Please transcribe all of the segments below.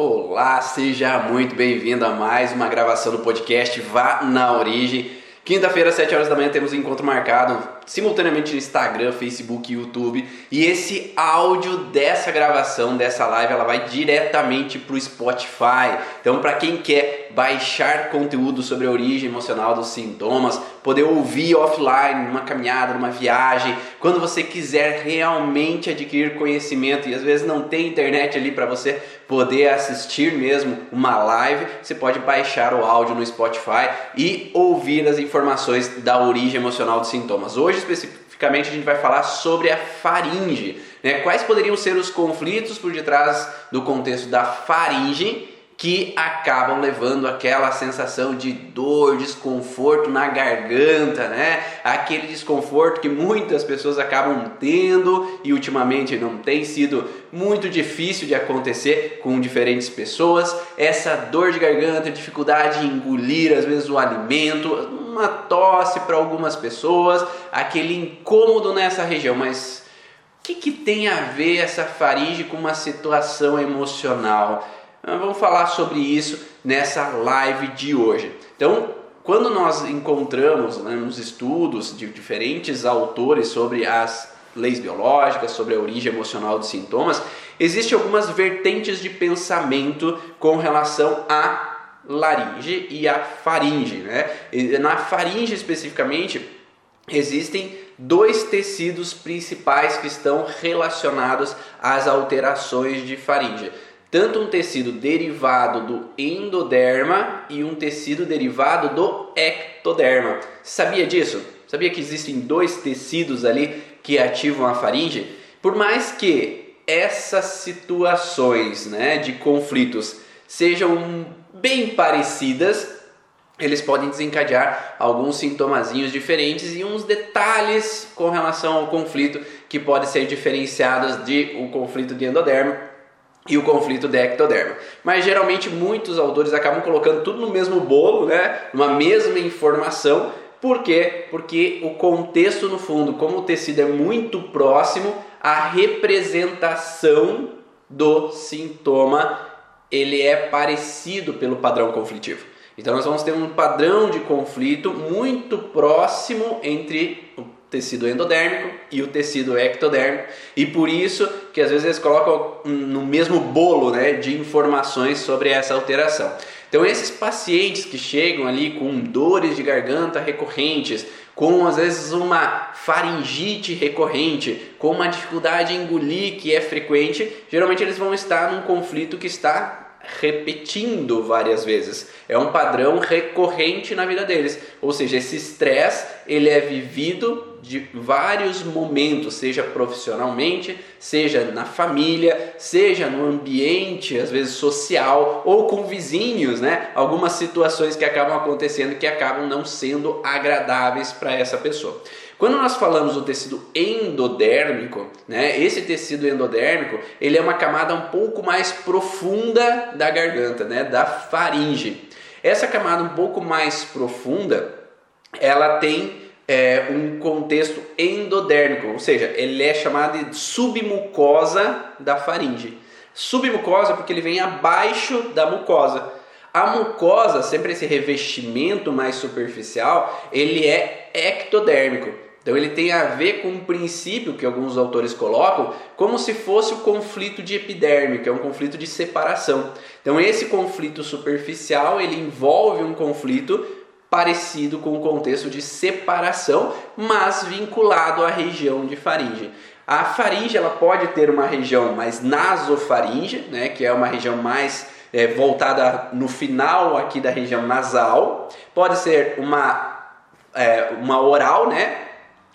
Olá, seja muito bem-vindo a mais uma gravação do podcast Vá na Origem. Quinta-feira, às 7 horas da manhã, temos um encontro marcado simultaneamente no Instagram, Facebook e YouTube. E esse áudio dessa gravação, dessa live, ela vai diretamente para o Spotify. Então, para quem quer baixar conteúdo sobre a origem emocional dos sintomas, poder ouvir offline, numa caminhada, numa viagem, quando você quiser realmente adquirir conhecimento e às vezes não tem internet ali para você poder assistir mesmo uma live, você pode baixar o áudio no Spotify e ouvir as informações da origem emocional dos sintomas. Hoje Hoje, especificamente, a gente vai falar sobre a faringe. Né? Quais poderiam ser os conflitos por detrás do contexto da faringe que acabam levando aquela sensação de dor, desconforto na garganta, né? Aquele desconforto que muitas pessoas acabam tendo e ultimamente não tem sido muito difícil de acontecer com diferentes pessoas. Essa dor de garganta, dificuldade em engolir às vezes o alimento, uma tosse para algumas pessoas, aquele incômodo nessa região, mas o que, que tem a ver essa faringe com uma situação emocional? Vamos falar sobre isso nessa live de hoje. Então, quando nós encontramos né, estudos de diferentes autores sobre as leis biológicas, sobre a origem emocional dos sintomas, existem algumas vertentes de pensamento com relação à laringe e à faringe. Né? Na faringe especificamente, existem dois tecidos principais que estão relacionados às alterações de faringe tanto um tecido derivado do endoderma e um tecido derivado do ectoderma. Sabia disso? Sabia que existem dois tecidos ali que ativam a faringe? Por mais que essas situações né, de conflitos sejam bem parecidas, eles podem desencadear alguns sintomazinhos diferentes e uns detalhes com relação ao conflito que podem ser diferenciados de um conflito de endoderma e o conflito de ectoderma. Mas geralmente muitos autores acabam colocando tudo no mesmo bolo, né? Uma mesma informação. Por quê? Porque o contexto no fundo, como o tecido é muito próximo, a representação do sintoma ele é parecido pelo padrão conflitivo. Então nós vamos ter um padrão de conflito muito próximo entre o tecido endodérmico e o tecido ectodérmico e por isso que às vezes eles colocam no mesmo bolo né, de informações sobre essa alteração. Então esses pacientes que chegam ali com dores de garganta recorrentes, com às vezes uma faringite recorrente, com uma dificuldade em engolir que é frequente, geralmente eles vão estar num conflito que está repetindo várias vezes. É um padrão recorrente na vida deles. Ou seja, esse estresse ele é vivido de vários momentos, seja profissionalmente, seja na família, seja no ambiente, às vezes social ou com vizinhos, né? Algumas situações que acabam acontecendo que acabam não sendo agradáveis para essa pessoa. Quando nós falamos do tecido endodérmico, né, esse tecido endodérmico ele é uma camada um pouco mais profunda da garganta, né, da faringe. Essa camada um pouco mais profunda, ela tem é, um contexto endodérmico, ou seja, ele é chamado de submucosa da faringe. Submucosa porque ele vem abaixo da mucosa. A mucosa, sempre esse revestimento mais superficial, ele é ectodérmico. Então ele tem a ver com um princípio que alguns autores colocam como se fosse o conflito de epiderme, que é um conflito de separação. Então esse conflito superficial, ele envolve um conflito parecido com o contexto de separação, mas vinculado à região de faringe. A faringe ela pode ter uma região mais nasofaringe, né, que é uma região mais é, voltada no final aqui da região nasal. Pode ser uma, é, uma oral, né,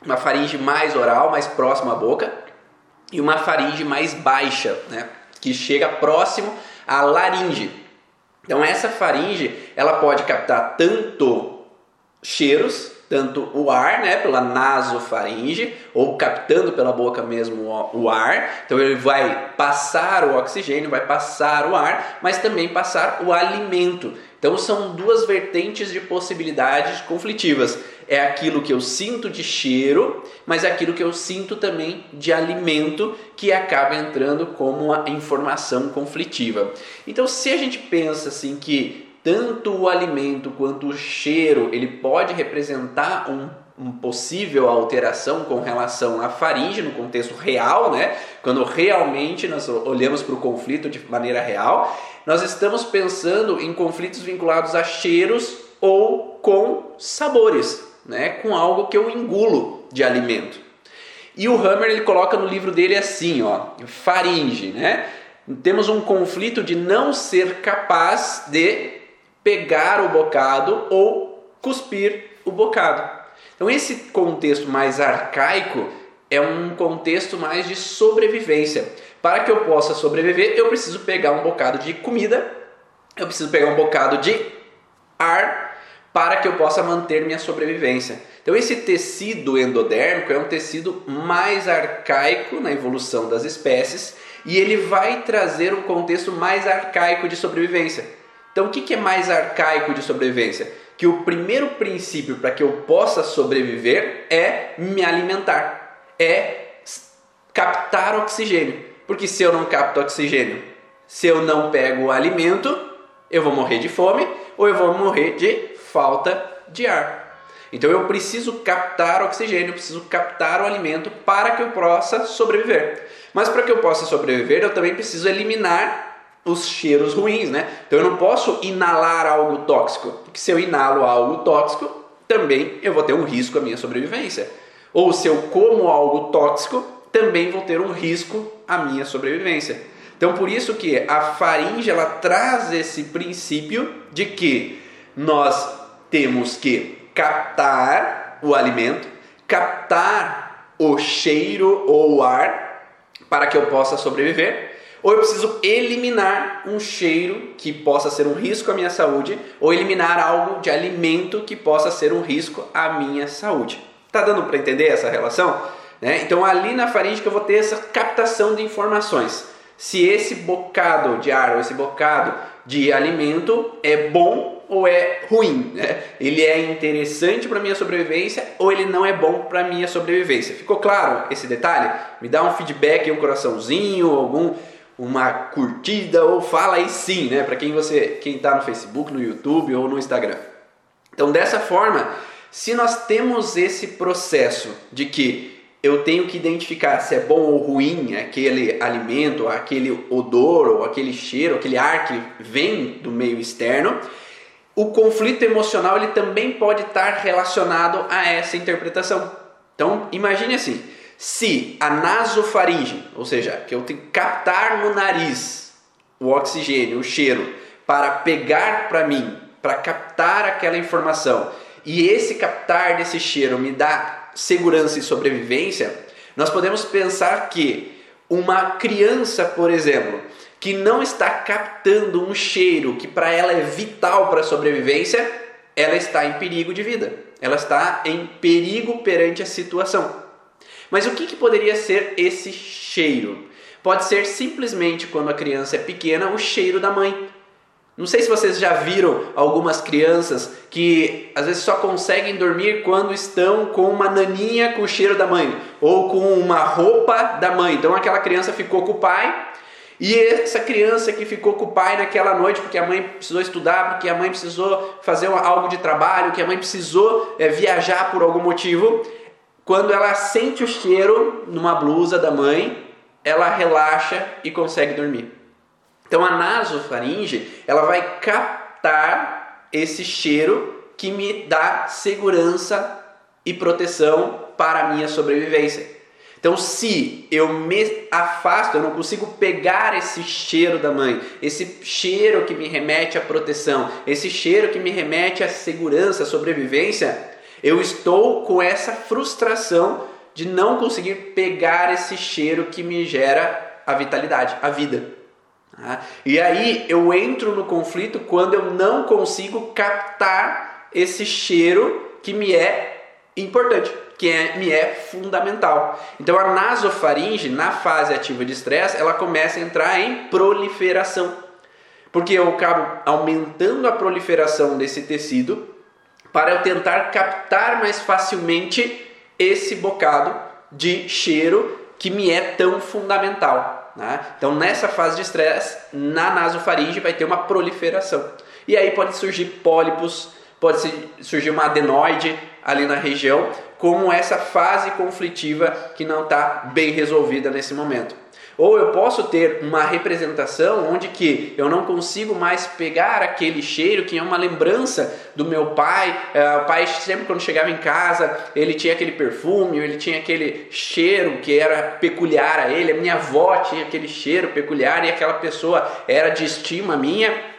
uma faringe mais oral, mais próxima à boca, e uma faringe mais baixa, né, que chega próximo à laringe. Então essa faringe, ela pode captar tanto cheiros, tanto o ar, né, pela nasofaringe, ou captando pela boca mesmo o ar. Então ele vai passar o oxigênio, vai passar o ar, mas também passar o alimento. Então são duas vertentes de possibilidades conflitivas. É aquilo que eu sinto de cheiro, mas é aquilo que eu sinto também de alimento que acaba entrando como uma informação conflitiva. Então se a gente pensa assim que tanto o alimento quanto o cheiro ele pode representar um uma possível alteração com relação à faringe no contexto real, né? Quando realmente nós olhamos para o conflito de maneira real, nós estamos pensando em conflitos vinculados a cheiros ou com sabores, né? Com algo que eu engulo de alimento. E o Hammer ele coloca no livro dele assim, ó, faringe, né? Temos um conflito de não ser capaz de pegar o bocado ou cuspir o bocado. Então, esse contexto mais arcaico é um contexto mais de sobrevivência. Para que eu possa sobreviver, eu preciso pegar um bocado de comida, eu preciso pegar um bocado de ar para que eu possa manter minha sobrevivência. Então, esse tecido endodérmico é um tecido mais arcaico na evolução das espécies e ele vai trazer um contexto mais arcaico de sobrevivência. Então, o que é mais arcaico de sobrevivência? Que o primeiro princípio para que eu possa sobreviver é me alimentar, é captar oxigênio. Porque se eu não capto oxigênio, se eu não pego o alimento, eu vou morrer de fome ou eu vou morrer de falta de ar. Então eu preciso captar oxigênio, preciso captar o alimento para que eu possa sobreviver. Mas para que eu possa sobreviver, eu também preciso eliminar os cheiros ruins, né? Então eu não posso inalar algo tóxico, porque se eu inalo algo tóxico, também eu vou ter um risco à minha sobrevivência. Ou se eu como algo tóxico, também vou ter um risco à minha sobrevivência. Então por isso que a faringe ela traz esse princípio de que nós temos que captar o alimento, captar o cheiro ou o ar para que eu possa sobreviver ou eu preciso eliminar um cheiro que possa ser um risco à minha saúde, ou eliminar algo de alimento que possa ser um risco à minha saúde. Tá dando para entender essa relação? Né? Então ali na faringe eu vou ter essa captação de informações. Se esse bocado de ar ou esse bocado de alimento é bom ou é ruim, né? Ele é interessante para minha sobrevivência ou ele não é bom para minha sobrevivência. Ficou claro esse detalhe? Me dá um feedback, um coraçãozinho, algum uma curtida ou fala aí sim, né? Para quem você, quem está no Facebook, no YouTube ou no Instagram. Então, dessa forma, se nós temos esse processo de que eu tenho que identificar se é bom ou ruim aquele alimento, aquele odor ou aquele cheiro, aquele ar que vem do meio externo, o conflito emocional ele também pode estar relacionado a essa interpretação. Então, imagine assim, se a nasofaringe, ou seja, que eu tenho que captar no nariz o oxigênio, o cheiro, para pegar para mim, para captar aquela informação, e esse captar desse cheiro me dá segurança e sobrevivência, nós podemos pensar que uma criança, por exemplo, que não está captando um cheiro que para ela é vital para a sobrevivência, ela está em perigo de vida. Ela está em perigo perante a situação. Mas o que, que poderia ser esse cheiro? Pode ser simplesmente quando a criança é pequena o cheiro da mãe. Não sei se vocês já viram algumas crianças que às vezes só conseguem dormir quando estão com uma naninha com o cheiro da mãe ou com uma roupa da mãe. Então aquela criança ficou com o pai e essa criança que ficou com o pai naquela noite porque a mãe precisou estudar, porque a mãe precisou fazer algo de trabalho, que a mãe precisou é, viajar por algum motivo, quando ela sente o cheiro numa blusa da mãe, ela relaxa e consegue dormir. Então a nasofaringe, ela vai captar esse cheiro que me dá segurança e proteção para a minha sobrevivência. Então, se eu me afasto, eu não consigo pegar esse cheiro da mãe, esse cheiro que me remete à proteção, esse cheiro que me remete à segurança, à sobrevivência, eu estou com essa frustração de não conseguir pegar esse cheiro que me gera a vitalidade, a vida. Tá? E aí eu entro no conflito quando eu não consigo captar esse cheiro que me é importante, que é, me é fundamental. Então a nasofaringe, na fase ativa de estresse, ela começa a entrar em proliferação. Porque eu acabo aumentando a proliferação desse tecido para eu tentar captar mais facilmente esse bocado de cheiro que me é tão fundamental. Né? Então, nessa fase de estresse, na nasofaringe vai ter uma proliferação. E aí pode surgir pólipos, pode surgir uma adenoide ali na região, como essa fase conflitiva que não está bem resolvida nesse momento. Ou eu posso ter uma representação onde que eu não consigo mais pegar aquele cheiro que é uma lembrança do meu pai. É, o pai sempre quando chegava em casa, ele tinha aquele perfume, ele tinha aquele cheiro que era peculiar a ele. A minha avó tinha aquele cheiro peculiar e aquela pessoa era de estima minha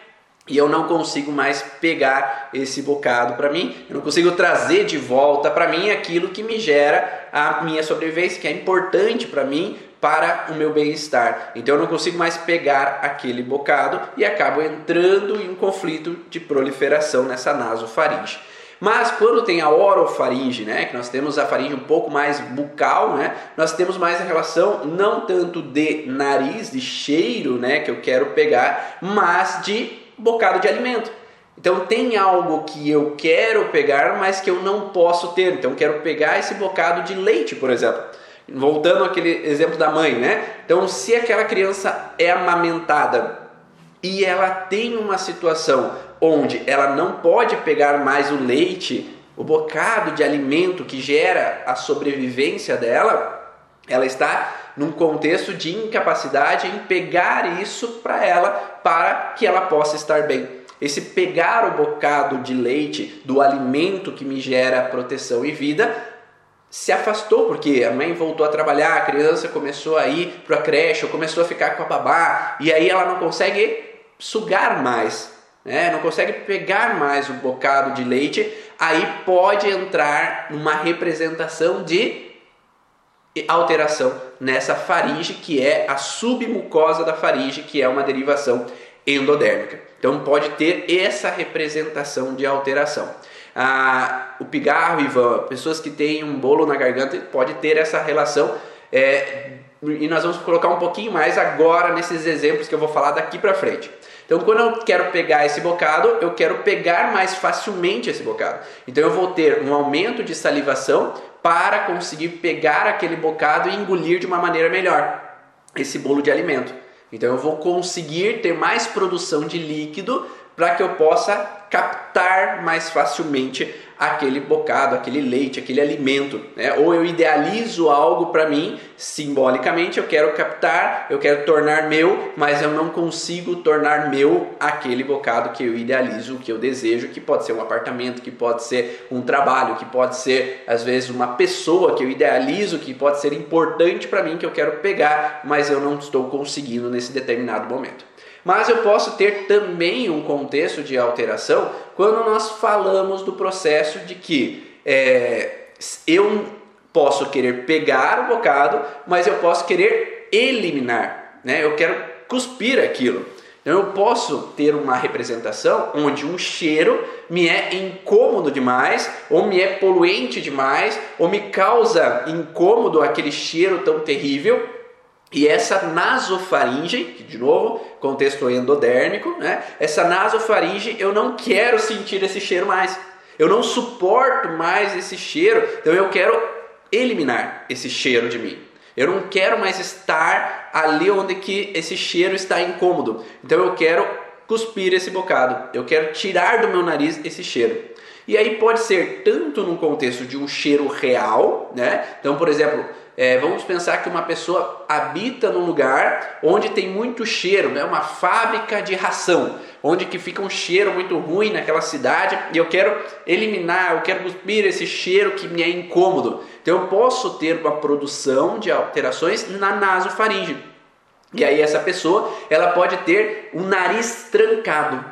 e eu não consigo mais pegar esse bocado para mim, eu não consigo trazer de volta para mim aquilo que me gera a minha sobrevivência, que é importante para mim, para o meu bem-estar. Então eu não consigo mais pegar aquele bocado e acabo entrando em um conflito de proliferação nessa nasofaringe. Mas quando tem a orofaringe, né, que nós temos a faringe um pouco mais bucal, né, nós temos mais a relação não tanto de nariz, de cheiro, né, que eu quero pegar, mas de bocado de alimento. Então tem algo que eu quero pegar, mas que eu não posso ter. Então quero pegar esse bocado de leite, por exemplo. Voltando àquele exemplo da mãe, né? Então se aquela criança é amamentada e ela tem uma situação onde ela não pode pegar mais o leite, o bocado de alimento que gera a sobrevivência dela, ela está num contexto de incapacidade em pegar isso para ela para que ela possa estar bem. Esse pegar o bocado de leite do alimento que me gera proteção e vida se afastou porque a mãe voltou a trabalhar, a criança começou a ir para a creche, ou começou a ficar com a babá e aí ela não consegue sugar mais, né? não consegue pegar mais o bocado de leite, aí pode entrar numa representação de alteração nessa faringe, que é a submucosa da faringe, que é uma derivação endodérmica. Então pode ter essa representação de alteração. Ah, o pigarro, Ivan, pessoas que têm um bolo na garganta, pode ter essa relação. É, e nós vamos colocar um pouquinho mais agora nesses exemplos que eu vou falar daqui para frente. Então, quando eu quero pegar esse bocado, eu quero pegar mais facilmente esse bocado. Então, eu vou ter um aumento de salivação para conseguir pegar aquele bocado e engolir de uma maneira melhor esse bolo de alimento. Então, eu vou conseguir ter mais produção de líquido para que eu possa captar mais facilmente aquele bocado, aquele leite, aquele alimento, né? Ou eu idealizo algo para mim, simbolicamente eu quero captar, eu quero tornar meu, mas eu não consigo tornar meu aquele bocado que eu idealizo, que eu desejo, que pode ser um apartamento, que pode ser um trabalho, que pode ser às vezes uma pessoa que eu idealizo, que pode ser importante para mim que eu quero pegar, mas eu não estou conseguindo nesse determinado momento. Mas eu posso ter também um contexto de alteração quando nós falamos do processo de que é, eu posso querer pegar o bocado, mas eu posso querer eliminar, né? Eu quero cuspir aquilo. Então eu posso ter uma representação onde um cheiro me é incômodo demais, ou me é poluente demais, ou me causa incômodo aquele cheiro tão terrível, e essa nasofaringe, que de novo, contexto endodérmico, né? Essa nasofaringe, eu não quero sentir esse cheiro mais. Eu não suporto mais esse cheiro, então eu quero eliminar esse cheiro de mim. Eu não quero mais estar ali onde que esse cheiro está incômodo. Então eu quero cuspir esse bocado. Eu quero tirar do meu nariz esse cheiro. E aí pode ser tanto num contexto de um cheiro real, né? Então, por exemplo, é, vamos pensar que uma pessoa habita num lugar onde tem muito cheiro, né? uma fábrica de ração, onde que fica um cheiro muito ruim naquela cidade e eu quero eliminar, eu quero cuspir esse cheiro que me é incômodo. Então eu posso ter uma produção de alterações na nasofaringe. E aí essa pessoa, ela pode ter um nariz trancado.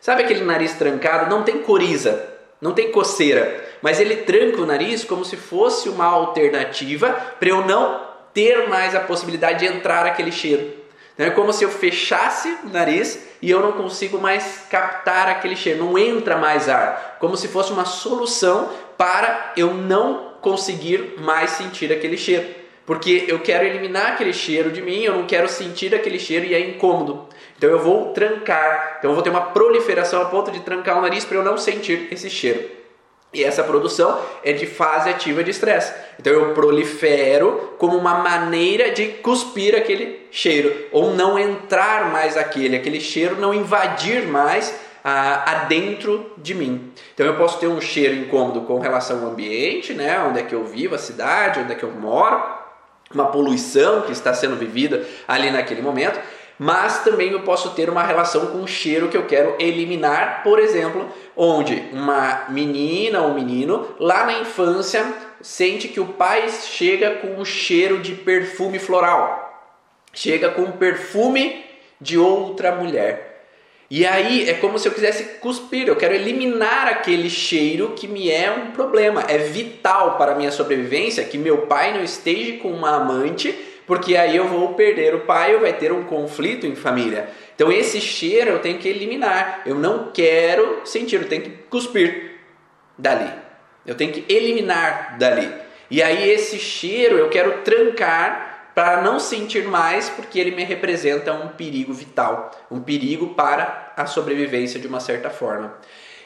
Sabe aquele nariz trancado? Não tem coriza, não tem coceira mas ele tranca o nariz como se fosse uma alternativa para eu não ter mais a possibilidade de entrar aquele cheiro. Então, é como se eu fechasse o nariz e eu não consigo mais captar aquele cheiro, não entra mais ar, como se fosse uma solução para eu não conseguir mais sentir aquele cheiro. Porque eu quero eliminar aquele cheiro de mim, eu não quero sentir aquele cheiro e é incômodo. Então eu vou trancar, então eu vou ter uma proliferação a ponto de trancar o nariz para eu não sentir esse cheiro. E essa produção é de fase ativa de estresse. Então eu prolifero como uma maneira de cuspir aquele cheiro, ou não entrar mais aquele, aquele cheiro não invadir mais ah, adentro de mim. Então eu posso ter um cheiro incômodo com relação ao ambiente, né, onde é que eu vivo, a cidade, onde é que eu moro, uma poluição que está sendo vivida ali naquele momento mas também eu posso ter uma relação com o cheiro que eu quero eliminar, por exemplo, onde uma menina ou menino lá na infância sente que o pai chega com um cheiro de perfume floral, chega com um perfume de outra mulher. E aí é como se eu quisesse cuspir, eu quero eliminar aquele cheiro que me é um problema. É vital para a minha sobrevivência que meu pai não esteja com uma amante porque aí eu vou perder o pai, ou vai ter um conflito em família. Então esse cheiro eu tenho que eliminar. Eu não quero sentir, eu tenho que cuspir dali. Eu tenho que eliminar dali. E aí esse cheiro eu quero trancar para não sentir mais, porque ele me representa um perigo vital, um perigo para a sobrevivência de uma certa forma.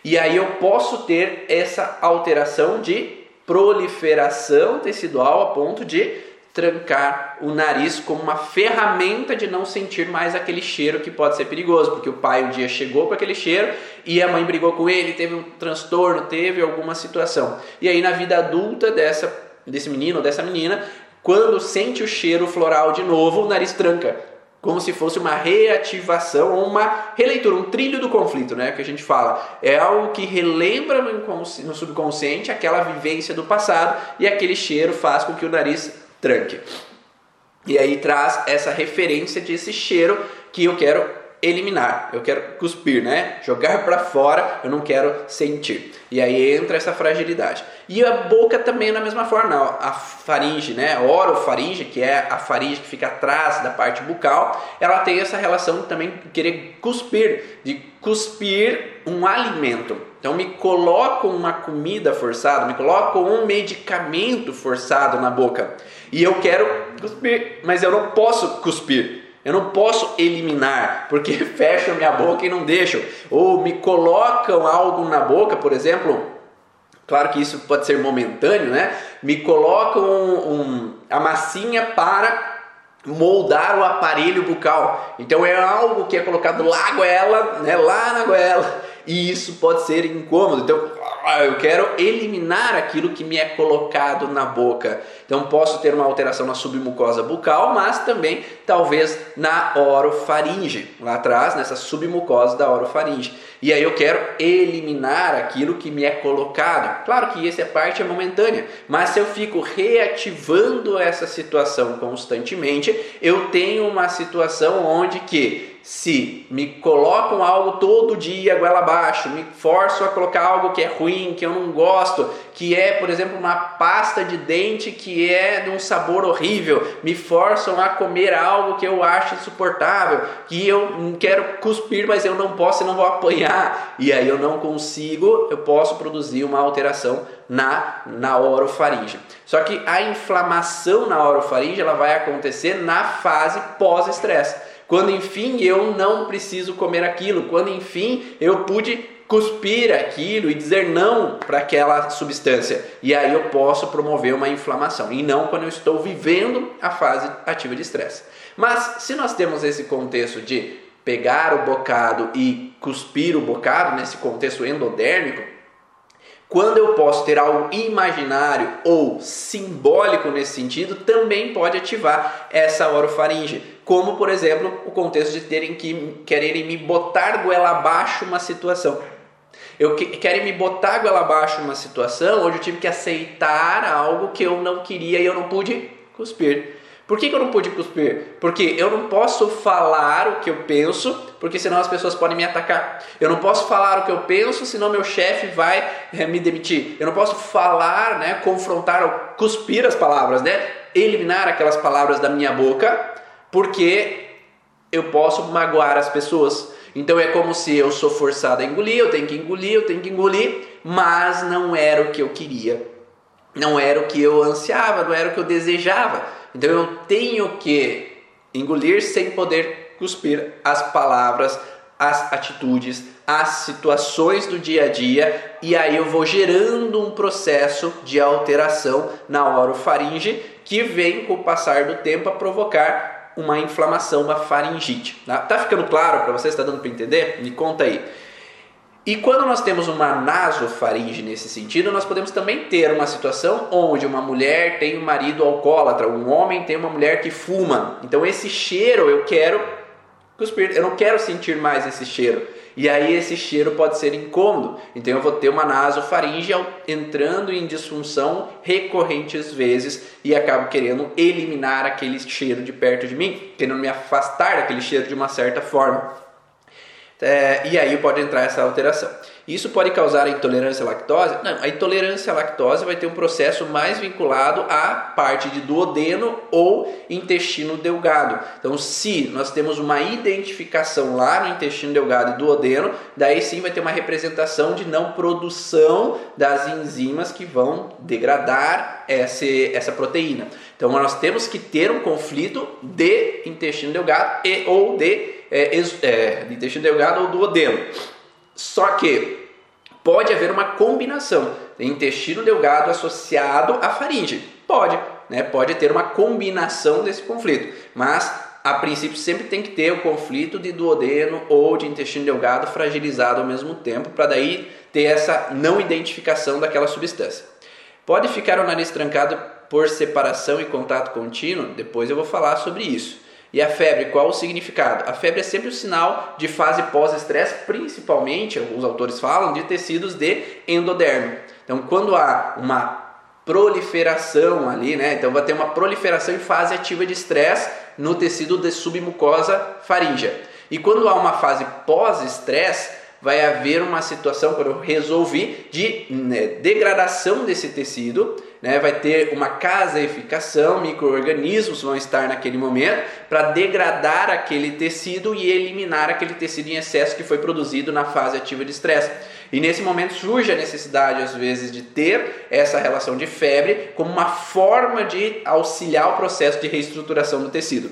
E aí eu posso ter essa alteração de proliferação tecidual a ponto de trancar o nariz como uma ferramenta de não sentir mais aquele cheiro que pode ser perigoso, porque o pai um dia chegou com aquele cheiro e a mãe brigou com ele, teve um transtorno, teve alguma situação. E aí na vida adulta dessa desse menino ou dessa menina, quando sente o cheiro floral de novo, o nariz tranca, como se fosse uma reativação ou uma releitura, um trilho do conflito, né? Que a gente fala. É algo que relembra no, no subconsciente aquela vivência do passado e aquele cheiro faz com que o nariz E aí traz essa referência desse cheiro que eu quero eliminar, eu quero cuspir, né? Jogar para fora, eu não quero sentir. E aí entra essa fragilidade. E a boca também é da mesma forma, a faringe, né? A orofaringe, que é a faringe que fica atrás da parte bucal, ela tem essa relação também de querer cuspir, de cuspir um alimento. Então me coloco uma comida forçada, me coloco um medicamento forçado na boca. E eu quero cuspir, mas eu não posso cuspir. Eu não posso eliminar, porque fecham minha boca e não deixam. Ou me colocam algo na boca, por exemplo. Claro que isso pode ser momentâneo, né? Me colocam um, um, a massinha para moldar o aparelho bucal. Então é algo que é colocado lá na goela, né? Lá na goela. E isso pode ser incômodo. Então ah, eu quero eliminar aquilo que me é colocado na boca. Então posso ter uma alteração na submucosa bucal, mas também talvez na orofaringe, lá atrás, nessa submucosa da orofaringe. E aí eu quero eliminar aquilo que me é colocado. Claro que essa parte é momentânea, mas se eu fico reativando essa situação constantemente, eu tenho uma situação onde que se me colocam algo todo dia goela abaixo, me forçam a colocar algo que é ruim, que eu não gosto, que é, por exemplo, uma pasta de dente que é de um sabor horrível, me forçam a comer algo que eu acho insuportável, que eu quero cuspir, mas eu não posso e não vou apanhar, e aí eu não consigo, eu posso produzir uma alteração na, na orofaringe. Só que a inflamação na orofaringe ela vai acontecer na fase pós-estresse quando enfim eu não preciso comer aquilo, quando enfim eu pude cuspir aquilo e dizer não para aquela substância. E aí eu posso promover uma inflamação, e não quando eu estou vivendo a fase ativa de estresse. Mas se nós temos esse contexto de pegar o bocado e cuspir o bocado, nesse contexto endodérmico, quando eu posso ter algo imaginário ou simbólico nesse sentido, também pode ativar essa orofaringe. Como, por exemplo, o contexto de terem que quererem me botar goela abaixo uma situação. Eu que, querem me botar goela abaixo uma situação onde eu tive que aceitar algo que eu não queria e eu não pude cuspir. Por que, que, eu não pude cuspir? Porque eu não posso falar o que eu penso, porque senão as pessoas podem me atacar. Eu não posso falar o que eu penso, senão meu chefe vai é, me demitir. Eu não posso falar, né, confrontar cuspir as palavras, né, eliminar aquelas palavras da minha boca, porque eu posso magoar as pessoas. Então é como se eu sou forçado a engolir, eu tenho que engolir, eu tenho que engolir, mas não era o que eu queria, não era o que eu ansiava, não era o que eu desejava. Então eu tenho que engolir sem poder cuspir as palavras, as atitudes, as situações do dia a dia e aí eu vou gerando um processo de alteração na orofaringe que vem com o passar do tempo a provocar uma inflamação, uma faringite. Tá, tá ficando claro para você? Está dando para entender? Me conta aí. E quando nós temos uma nasofaringe nesse sentido, nós podemos também ter uma situação onde uma mulher tem um marido alcoólatra, um homem tem uma mulher que fuma. Então esse cheiro eu quero eu não quero sentir mais esse cheiro. E aí esse cheiro pode ser incômodo. Então eu vou ter uma nasofaringe entrando em disfunção recorrentes vezes e acabo querendo eliminar aquele cheiro de perto de mim, querendo me afastar daquele cheiro de uma certa forma. É, e aí pode entrar essa alteração. Isso pode causar intolerância à lactose? Não, a intolerância à lactose vai ter um processo mais vinculado à parte de duodeno ou intestino delgado. Então, se nós temos uma identificação lá no intestino delgado e duodeno, daí sim vai ter uma representação de não produção das enzimas que vão degradar essa, essa proteína. Então, nós temos que ter um conflito de intestino delgado e ou de é, é, de intestino delgado ou duodeno. Só que pode haver uma combinação de intestino delgado associado à faringe. Pode, né? Pode ter uma combinação desse conflito, mas a princípio sempre tem que ter o conflito de duodeno ou de intestino delgado fragilizado ao mesmo tempo, para daí ter essa não identificação daquela substância. Pode ficar o nariz trancado por separação e contato contínuo? Depois eu vou falar sobre isso. E a febre, qual o significado? A febre é sempre o sinal de fase pós-estresse, principalmente, os autores falam, de tecidos de endoderme. Então, quando há uma proliferação ali, né? Então vai ter uma proliferação em fase ativa de estresse no tecido de submucosa faríngea. E quando há uma fase pós-estresse, vai haver uma situação, quando eu resolvi, de né, degradação desse tecido né, vai ter uma caseificação, micro-organismos vão estar naquele momento para degradar aquele tecido e eliminar aquele tecido em excesso que foi produzido na fase ativa de estresse. E nesse momento surge a necessidade, às vezes, de ter essa relação de febre como uma forma de auxiliar o processo de reestruturação do tecido.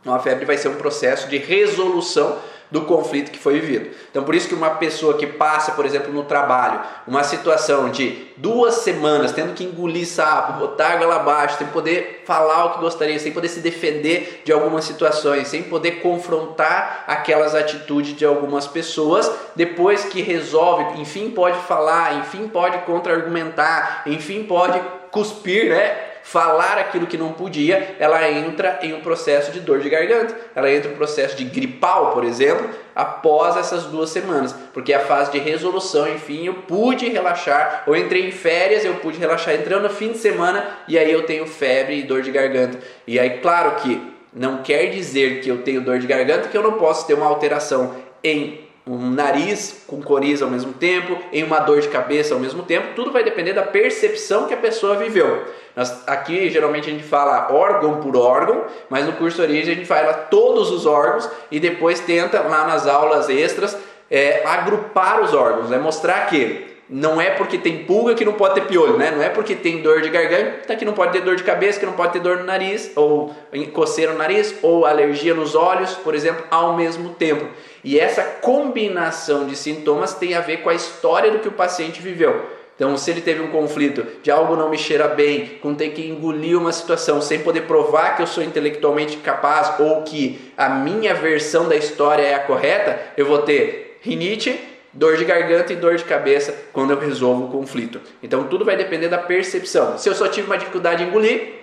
Então, a febre vai ser um processo de resolução do conflito que foi vivido. Então, por isso que uma pessoa que passa, por exemplo, no trabalho, uma situação de duas semanas tendo que engolir sapo, botar água lá abaixo, sem poder falar o que gostaria, sem poder se defender de algumas situações, sem poder confrontar aquelas atitudes de algumas pessoas, depois que resolve, enfim, pode falar, enfim, pode contra-argumentar, enfim, pode cuspir, né? Falar aquilo que não podia, ela entra em um processo de dor de garganta, ela entra em um processo de gripal, por exemplo, após essas duas semanas, porque é a fase de resolução, enfim, eu pude relaxar, ou entrei em férias, eu pude relaxar. Entrando no fim de semana e aí eu tenho febre e dor de garganta. E aí, claro que não quer dizer que eu tenho dor de garganta que eu não posso ter uma alteração em um nariz com coriza ao mesmo tempo, em uma dor de cabeça ao mesmo tempo, tudo vai depender da percepção que a pessoa viveu. Nós, aqui geralmente a gente fala órgão por órgão, mas no curso origem a gente fala todos os órgãos e depois tenta lá nas aulas extras é, agrupar os órgãos, é mostrar que não é porque tem pulga que não pode ter piolho, né? Não é porque tem dor de garganta que não pode ter dor de cabeça, que não pode ter dor no nariz, ou coceira no nariz, ou alergia nos olhos, por exemplo, ao mesmo tempo. E essa combinação de sintomas tem a ver com a história do que o paciente viveu. Então, se ele teve um conflito de algo não me cheira bem, com ter que engolir uma situação sem poder provar que eu sou intelectualmente capaz ou que a minha versão da história é a correta, eu vou ter rinite, dor de garganta e dor de cabeça quando eu resolvo o conflito. Então tudo vai depender da percepção. Se eu só tive uma dificuldade em engolir,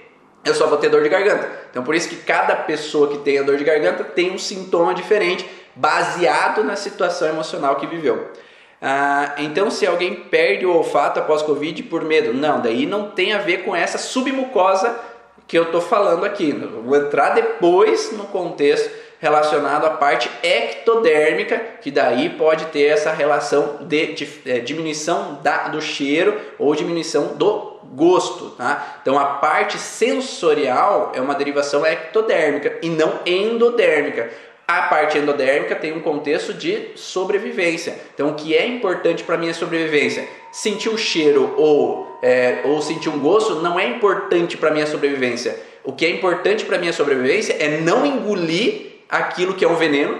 eu só vou ter dor de garganta. Então por isso que cada pessoa que tem a dor de garganta tem um sintoma diferente baseado na situação emocional que viveu. Ah, então, se alguém perde o olfato após Covid por medo, não, daí não tem a ver com essa submucosa que eu estou falando aqui. vou entrar depois no contexto relacionado à parte ectodérmica, que daí pode ter essa relação de, de, é, diminuição da, do cheiro ou diminuição do gosto, tá? Então a parte sensorial é uma derivação ectodérmica e não endodérmica. A parte endodérmica tem um contexto de sobrevivência. Então, o que é importante para minha sobrevivência? Sentir o cheiro ou, é, ou sentir um gosto não é importante para minha sobrevivência. O que é importante para minha sobrevivência é não engolir aquilo que é um veneno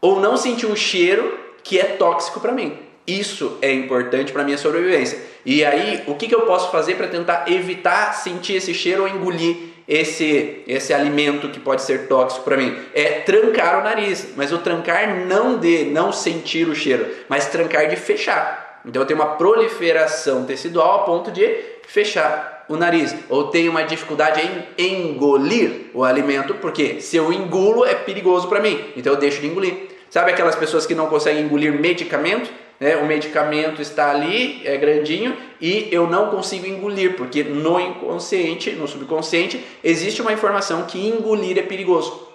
ou não sentir um cheiro que é tóxico para mim. Isso é importante para minha sobrevivência. E aí, o que, que eu posso fazer para tentar evitar sentir esse cheiro ou engolir esse, esse alimento que pode ser tóxico para mim? É trancar o nariz, mas o trancar não de não sentir o cheiro, mas trancar de fechar. Então eu tenho uma proliferação tecidual a ponto de fechar o nariz, ou tenho uma dificuldade em engolir o alimento, porque se eu engulo é perigoso para mim, então eu deixo de engolir. Sabe aquelas pessoas que não conseguem engolir medicamento? Né, o medicamento está ali, é grandinho, e eu não consigo engolir, porque no inconsciente, no subconsciente, existe uma informação que engolir é perigoso.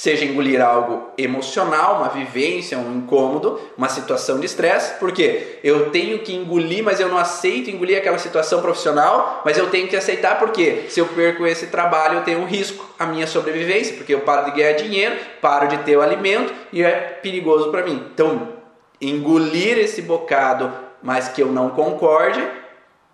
Seja engolir algo emocional, uma vivência, um incômodo, uma situação de estresse, porque eu tenho que engolir, mas eu não aceito engolir aquela situação profissional, mas eu tenho que aceitar porque se eu perco esse trabalho, eu tenho um risco à minha sobrevivência, porque eu paro de ganhar dinheiro, paro de ter o alimento e é perigoso para mim. Então, engolir esse bocado, mas que eu não concorde,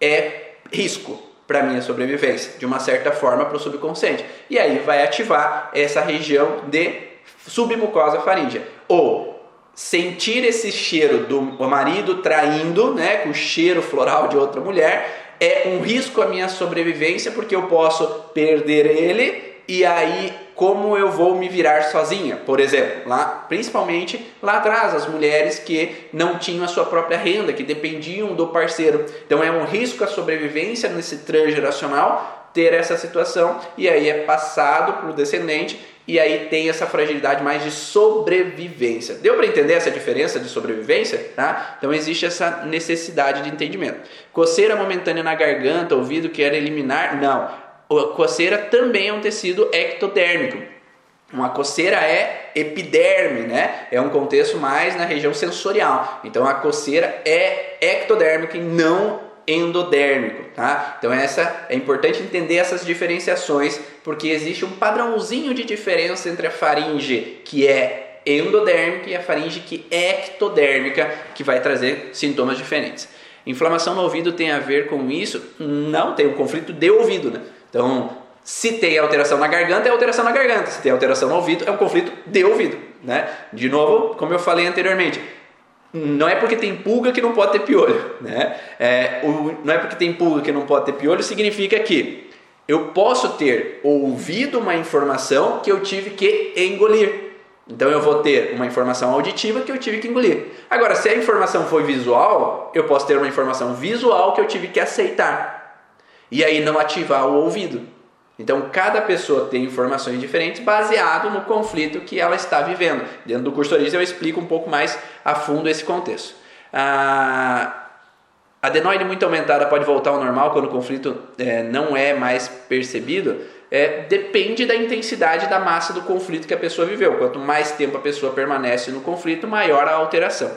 é risco para minha sobrevivência, de uma certa forma para o subconsciente. E aí vai ativar essa região de submucosa faríngea. Ou sentir esse cheiro do marido traindo, né, com cheiro floral de outra mulher, é um risco à minha sobrevivência porque eu posso perder ele e aí como eu vou me virar sozinha, por exemplo, lá, principalmente lá atrás, as mulheres que não tinham a sua própria renda, que dependiam do parceiro. Então é um risco à sobrevivência nesse transgeracional ter essa situação e aí é passado para o descendente e aí tem essa fragilidade mais de sobrevivência. Deu para entender essa diferença de sobrevivência? Tá? Então existe essa necessidade de entendimento. Coceira momentânea na garganta, ouvido quer eliminar? Não a coceira também é um tecido ectodérmico. Uma coceira é epiderme, né? É um contexto mais na região sensorial. Então a coceira é ectodérmica e não endodérmico, tá? Então essa é importante entender essas diferenciações, porque existe um padrãozinho de diferença entre a faringe que é endodérmica e a faringe que é ectodérmica, que vai trazer sintomas diferentes. Inflamação no ouvido tem a ver com isso? Não, tem um conflito de ouvido, né? Então, se tem alteração na garganta, é alteração na garganta. Se tem alteração no ouvido, é um conflito de ouvido. Né? De novo, como eu falei anteriormente, não é porque tem pulga que não pode ter piolho. Né? É, o, não é porque tem pulga que não pode ter piolho, significa que eu posso ter ouvido uma informação que eu tive que engolir. Então eu vou ter uma informação auditiva que eu tive que engolir. Agora, se a informação foi visual, eu posso ter uma informação visual que eu tive que aceitar e aí não ativar o ouvido. Então, cada pessoa tem informações diferentes baseado no conflito que ela está vivendo. Dentro do curso Origens eu explico um pouco mais a fundo esse contexto. A adenoide muito aumentada pode voltar ao normal quando o conflito é, não é mais percebido? É, depende da intensidade da massa do conflito que a pessoa viveu. Quanto mais tempo a pessoa permanece no conflito, maior a alteração.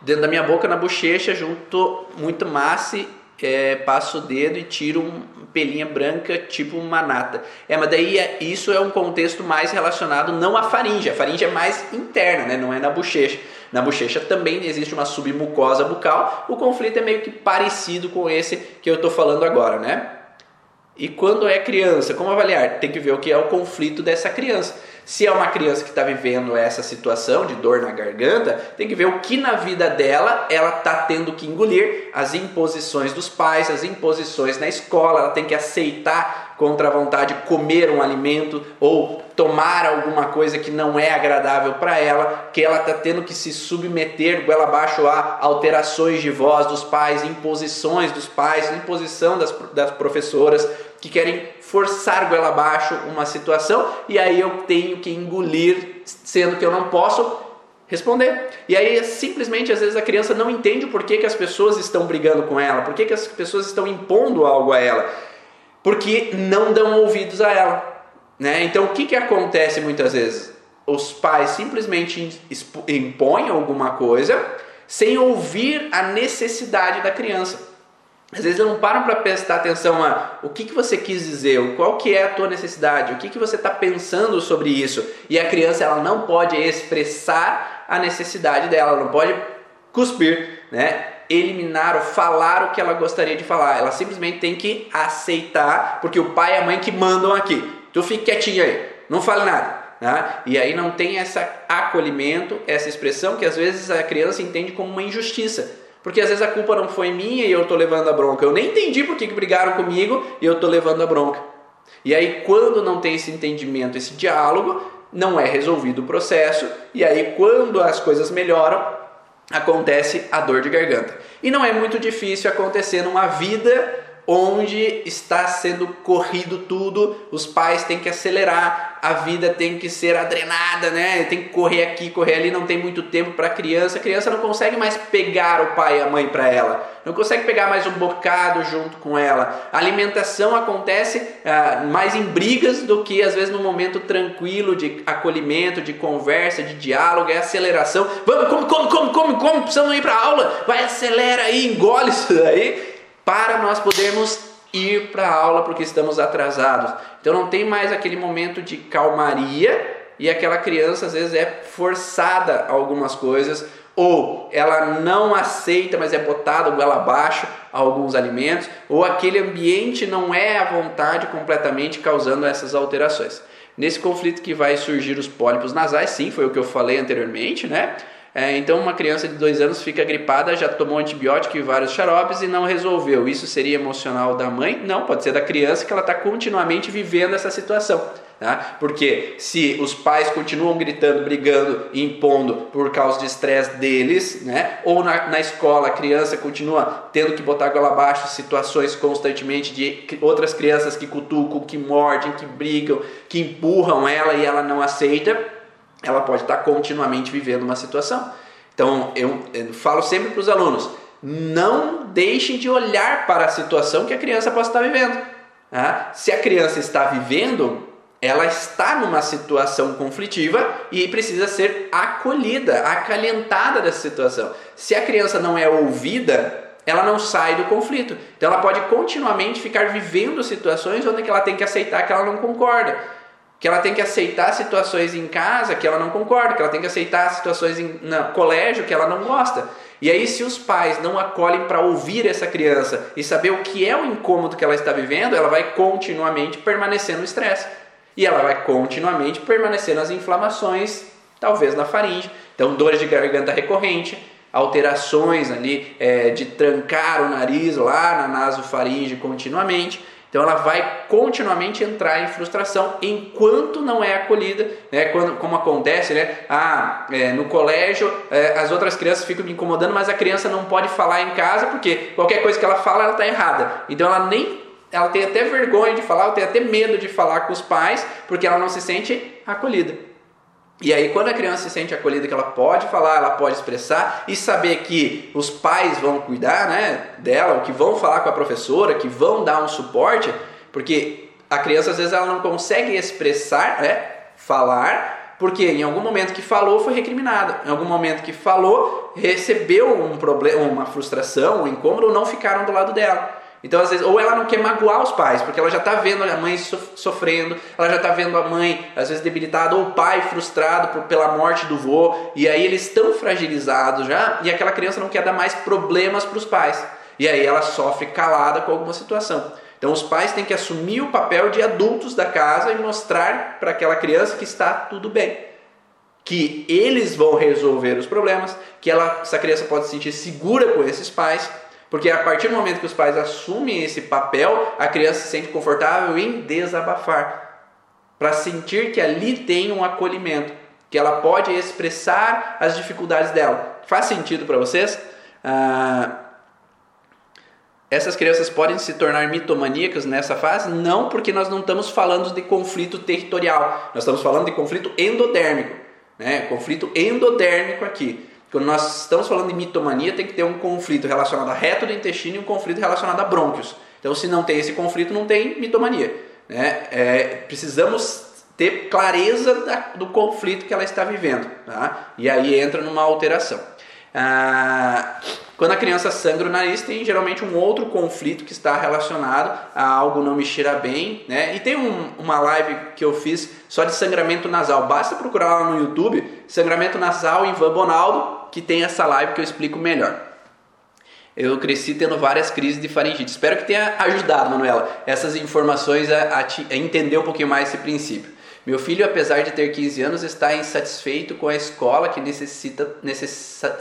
Dentro da minha boca, na bochecha, junto muito massa é, passo o dedo e tiro uma pelinha branca, tipo uma nata. É, mas daí é, isso é um contexto mais relacionado não à faringe. A faringe é mais interna, né? não é na bochecha. Na bochecha também existe uma submucosa bucal. O conflito é meio que parecido com esse que eu estou falando agora, né? E quando é criança, como avaliar? Tem que ver o que é o conflito dessa criança. Se é uma criança que está vivendo essa situação de dor na garganta, tem que ver o que na vida dela ela está tendo que engolir, as imposições dos pais, as imposições na escola, ela tem que aceitar contra a vontade comer um alimento ou tomar alguma coisa que não é agradável para ela, que ela está tendo que se submeter goela abaixo a alterações de voz dos pais, imposições dos pais, imposição das, das professoras que querem forçar goela abaixo uma situação e aí eu tenho que engolir, sendo que eu não posso responder. E aí simplesmente às vezes a criança não entende o porquê que as pessoas estão brigando com ela, por que as pessoas estão impondo algo a ela, porque não dão ouvidos a ela. Né? Então o que, que acontece muitas vezes? Os pais simplesmente impõem alguma coisa sem ouvir a necessidade da criança. às vezes não param para prestar atenção a o que, que você quis dizer, qual que é a tua necessidade, o que, que você está pensando sobre isso. E a criança ela não pode expressar a necessidade dela, não pode cuspir, né? eliminar ou falar o que ela gostaria de falar. Ela simplesmente tem que aceitar, porque o pai e a mãe que mandam aqui. Tu fique quietinho aí, não fale nada. Né? E aí não tem esse acolhimento, essa expressão que às vezes a criança entende como uma injustiça. Porque às vezes a culpa não foi minha e eu estou levando a bronca. Eu nem entendi por que, brigaram comigo e eu estou levando a bronca. E aí, quando não tem esse entendimento, esse diálogo, não é resolvido o processo. E aí, quando as coisas melhoram, acontece a dor de garganta. E não é muito difícil acontecer numa vida onde está sendo corrido tudo, os pais têm que acelerar, a vida tem que ser adrenada, né? Tem que correr aqui, correr ali, não tem muito tempo para a criança. A criança não consegue mais pegar o pai e a mãe para ela, não consegue pegar mais um bocado junto com ela. A alimentação acontece ah, mais em brigas do que às vezes no momento tranquilo de acolhimento, de conversa, de diálogo, é aceleração. Vamos, come, come, come, come, come, precisamos ir para aula, vai acelera aí, engole isso daí para nós podermos ir para a aula porque estamos atrasados. Então não tem mais aquele momento de calmaria e aquela criança às vezes é forçada a algumas coisas ou ela não aceita, mas é botada goela abaixo alguns alimentos, ou aquele ambiente não é à vontade completamente causando essas alterações. Nesse conflito que vai surgir os pólipos nasais, sim, foi o que eu falei anteriormente, né? É, então, uma criança de dois anos fica gripada, já tomou antibiótico e vários xaropes e não resolveu. Isso seria emocional da mãe? Não, pode ser da criança que ela está continuamente vivendo essa situação. Tá? Porque se os pais continuam gritando, brigando impondo por causa de estresse deles, né? ou na, na escola a criança continua tendo que botar goela abaixo situações constantemente de outras crianças que cutucam, que mordem, que brigam, que empurram ela e ela não aceita, ela pode estar continuamente vivendo uma situação. Então, eu, eu falo sempre para os alunos: não deixem de olhar para a situação que a criança possa estar vivendo. Tá? Se a criança está vivendo, ela está numa situação conflitiva e precisa ser acolhida, acalentada dessa situação. Se a criança não é ouvida, ela não sai do conflito. Então ela pode continuamente ficar vivendo situações onde ela tem que aceitar que ela não concorda que ela tem que aceitar situações em casa que ela não concorda, que ela tem que aceitar situações em no colégio que ela não gosta. E aí, se os pais não acolhem para ouvir essa criança e saber o que é o incômodo que ela está vivendo, ela vai continuamente permanecer no estresse. E ela vai continuamente permanecer nas inflamações, talvez na faringe. Então, dores de garganta recorrente, alterações ali é, de trancar o nariz lá na nasofaringe continuamente então ela vai continuamente entrar em frustração enquanto não é acolhida, né? Quando, como acontece, né? Ah, é, no colégio é, as outras crianças ficam me incomodando, mas a criança não pode falar em casa porque qualquer coisa que ela fala ela está errada. Então ela nem ela tem até vergonha de falar, ela tem até medo de falar com os pais porque ela não se sente acolhida. E aí, quando a criança se sente acolhida, que ela pode falar, ela pode expressar e saber que os pais vão cuidar né, dela, ou que vão falar com a professora, que vão dar um suporte, porque a criança às vezes ela não consegue expressar, né, falar, porque em algum momento que falou foi recriminada, em algum momento que falou recebeu um problema, uma frustração, um incômodo, ou não ficaram do lado dela. Então, às vezes, ou ela não quer magoar os pais, porque ela já está vendo a mãe sofrendo, ela já está vendo a mãe, às vezes, debilitada, ou o pai frustrado por, pela morte do vô, e aí eles estão fragilizados já, e aquela criança não quer dar mais problemas para os pais. E aí ela sofre calada com alguma situação. Então, os pais têm que assumir o papel de adultos da casa e mostrar para aquela criança que está tudo bem. Que eles vão resolver os problemas, que ela, essa criança pode se sentir segura com esses pais porque a partir do momento que os pais assumem esse papel, a criança se sente confortável em desabafar, para sentir que ali tem um acolhimento, que ela pode expressar as dificuldades dela. Faz sentido para vocês? Ah, essas crianças podem se tornar mitomaníacas nessa fase? Não, porque nós não estamos falando de conflito territorial, nós estamos falando de conflito endodérmico, né? conflito endodérmico aqui. Quando nós estamos falando de mitomania, tem que ter um conflito relacionado a reto do intestino e um conflito relacionado a brônquios. Então, se não tem esse conflito, não tem mitomania. Né? É, precisamos ter clareza da, do conflito que ela está vivendo. Tá? E aí entra numa alteração. Ah, Quando a criança sangra o nariz, tem geralmente um outro conflito que está relacionado a algo não me cheira bem, né? E tem um, uma live que eu fiz só de sangramento nasal. Basta procurar lá no YouTube, sangramento nasal em Van Bonaldo, que tem essa live que eu explico melhor. Eu cresci tendo várias crises de faringite. Espero que tenha ajudado, Manuela, essas informações a, a, a entender um pouquinho mais esse princípio. Meu filho, apesar de ter 15 anos, está insatisfeito com a escola que necessita,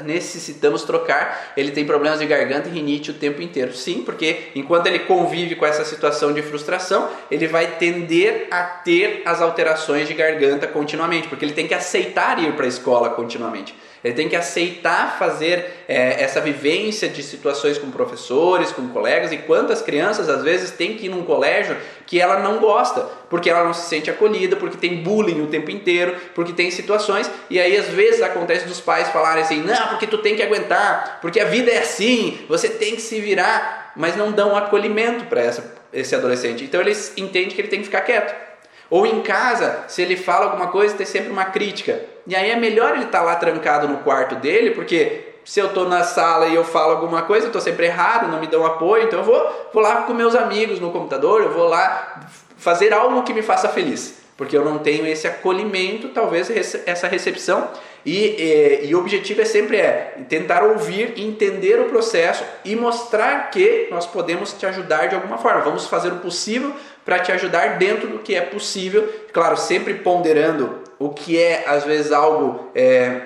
necessitamos trocar. Ele tem problemas de garganta e rinite o tempo inteiro. Sim, porque enquanto ele convive com essa situação de frustração, ele vai tender a ter as alterações de garganta continuamente, porque ele tem que aceitar ir para a escola continuamente. Ele tem que aceitar fazer é, essa vivência de situações com professores, com colegas. E quantas crianças às vezes têm que ir num colégio que ela não gosta, porque ela não se sente acolhida, porque tem bullying o tempo inteiro, porque tem situações. E aí às vezes acontece dos pais falarem assim: não, porque tu tem que aguentar, porque a vida é assim, você tem que se virar, mas não dão acolhimento para esse adolescente. Então eles entendem que ele tem que ficar quieto. Ou em casa, se ele fala alguma coisa, tem sempre uma crítica. E aí é melhor ele estar tá lá trancado no quarto dele, porque se eu estou na sala e eu falo alguma coisa, eu estou sempre errado, não me dão apoio, então eu vou, vou lá com meus amigos no computador, eu vou lá fazer algo que me faça feliz. Porque eu não tenho esse acolhimento, talvez essa recepção. E, e, e, o objetivo é sempre é tentar ouvir, entender o processo e mostrar que nós podemos te ajudar de alguma forma. Vamos fazer o possível para te ajudar dentro do que é possível, claro, sempre ponderando o que é às vezes algo é,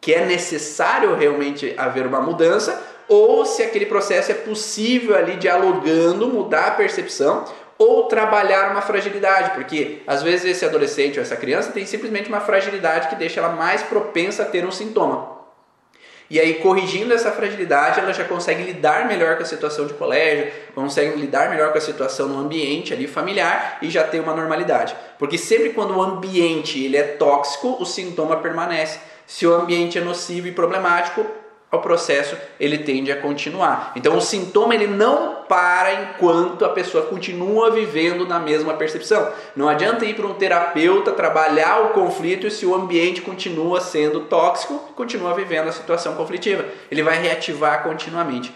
que é necessário realmente haver uma mudança, ou se aquele processo é possível ali dialogando, mudar a percepção ou trabalhar uma fragilidade, porque às vezes esse adolescente ou essa criança tem simplesmente uma fragilidade que deixa ela mais propensa a ter um sintoma. E aí, corrigindo essa fragilidade, ela já consegue lidar melhor com a situação de colégio, consegue lidar melhor com a situação no ambiente ali familiar e já tem uma normalidade. Porque sempre quando o ambiente ele é tóxico, o sintoma permanece. Se o ambiente é nocivo e problemático, o processo ele tende a continuar. Então o sintoma ele não para enquanto a pessoa continua vivendo na mesma percepção. Não adianta ir para um terapeuta trabalhar o conflito se o ambiente continua sendo tóxico, continua vivendo a situação conflitiva. Ele vai reativar continuamente.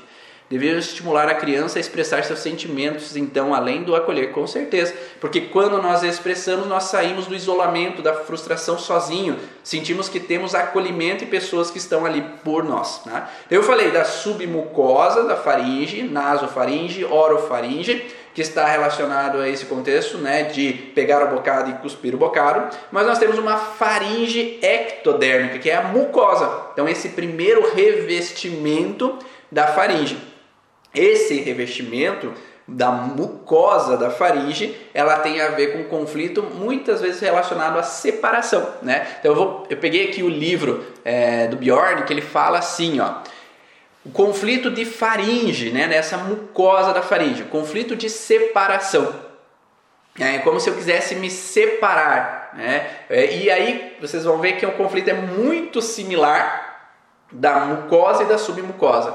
Devemos estimular a criança a expressar seus sentimentos, então, além do acolher, com certeza. Porque quando nós expressamos, nós saímos do isolamento, da frustração sozinho. Sentimos que temos acolhimento e pessoas que estão ali por nós. Né? Eu falei da submucosa, da faringe, nasofaringe, orofaringe, que está relacionado a esse contexto né, de pegar o bocado e cuspir o bocado. Mas nós temos uma faringe ectodérmica, que é a mucosa. Então, esse primeiro revestimento da faringe. Esse revestimento da mucosa da faringe, ela tem a ver com conflito muitas vezes relacionado à separação, né? Então eu, vou, eu peguei aqui o livro é, do Bjorn que ele fala assim, ó, o conflito de faringe, né? Nessa mucosa da faringe, conflito de separação. É como se eu quisesse me separar, né? É, e aí vocês vão ver que o conflito é muito similar da mucosa e da submucosa.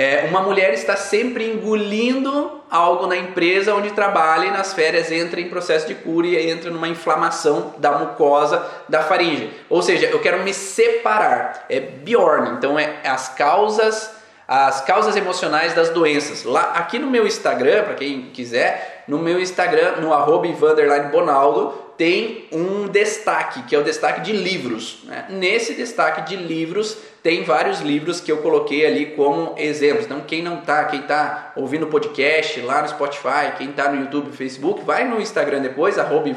É, uma mulher está sempre engolindo algo na empresa onde trabalha e nas férias entra em processo de cura e entra numa inflamação da mucosa da faringe. Ou seja, eu quero me separar. É Bjorn, então é as causas as causas emocionais das doenças. Lá aqui no meu Instagram, para quem quiser, no meu Instagram, no arroba Bonaldo, tem um destaque, que é o destaque de livros. Né? Nesse destaque de livros tem vários livros que eu coloquei ali como exemplos. Então quem não tá, quem tá ouvindo o podcast lá no Spotify, quem tá no YouTube, Facebook, vai no Instagram depois, arroba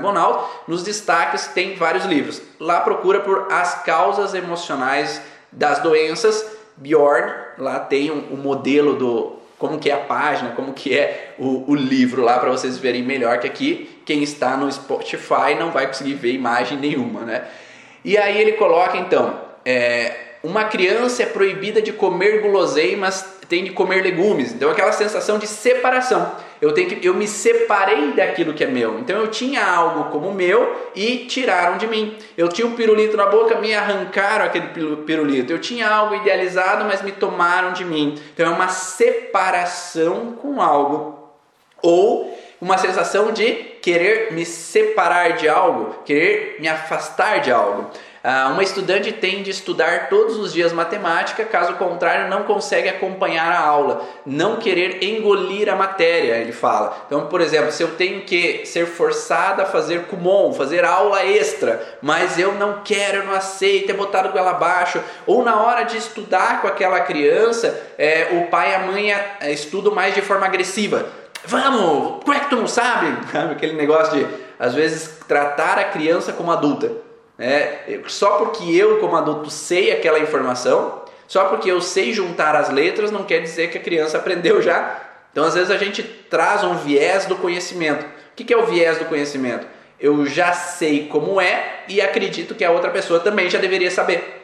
Bonaldo, nos destaques tem vários livros. Lá procura por as causas emocionais das doenças. Bjorn, lá tem o um, um modelo do como que é a página, como que é o, o livro lá para vocês verem melhor que aqui quem está no Spotify não vai conseguir ver imagem nenhuma, né? E aí ele coloca então, é, uma criança é proibida de comer guloseimas, tem de comer legumes. Então aquela sensação de separação. Eu tenho que, eu me separei daquilo que é meu. Então eu tinha algo como meu e tiraram de mim. Eu tinha um pirulito na boca, me arrancaram aquele pirulito. Eu tinha algo idealizado, mas me tomaram de mim. Então é uma separação com algo. Ou uma sensação de querer me separar de algo, querer me afastar de algo. Ah, uma estudante tem de estudar todos os dias matemática, caso contrário, não consegue acompanhar a aula, não querer engolir a matéria, ele fala. Então, por exemplo, se eu tenho que ser forçada a fazer Kumon, fazer aula extra, mas eu não quero, eu não aceito, é botado goela abaixo, ou na hora de estudar com aquela criança, é, o pai e a mãe é, estudam mais de forma agressiva. Vamos, como é que tu não sabe? Aquele negócio de, às vezes, tratar a criança como adulta. É, só porque eu, como adulto, sei aquela informação, só porque eu sei juntar as letras, não quer dizer que a criança aprendeu já. Então, às vezes, a gente traz um viés do conhecimento. O que é o viés do conhecimento? Eu já sei como é e acredito que a outra pessoa também já deveria saber.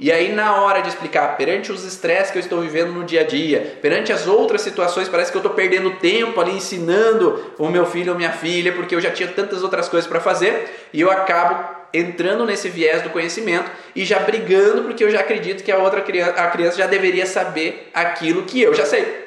E aí, na hora de explicar, perante os estresses que eu estou vivendo no dia a dia, perante as outras situações, parece que eu estou perdendo tempo ali ensinando o meu filho ou minha filha, porque eu já tinha tantas outras coisas para fazer e eu acabo entrando nesse viés do conhecimento e já brigando porque eu já acredito que a outra criança, a criança já deveria saber aquilo que eu já sei.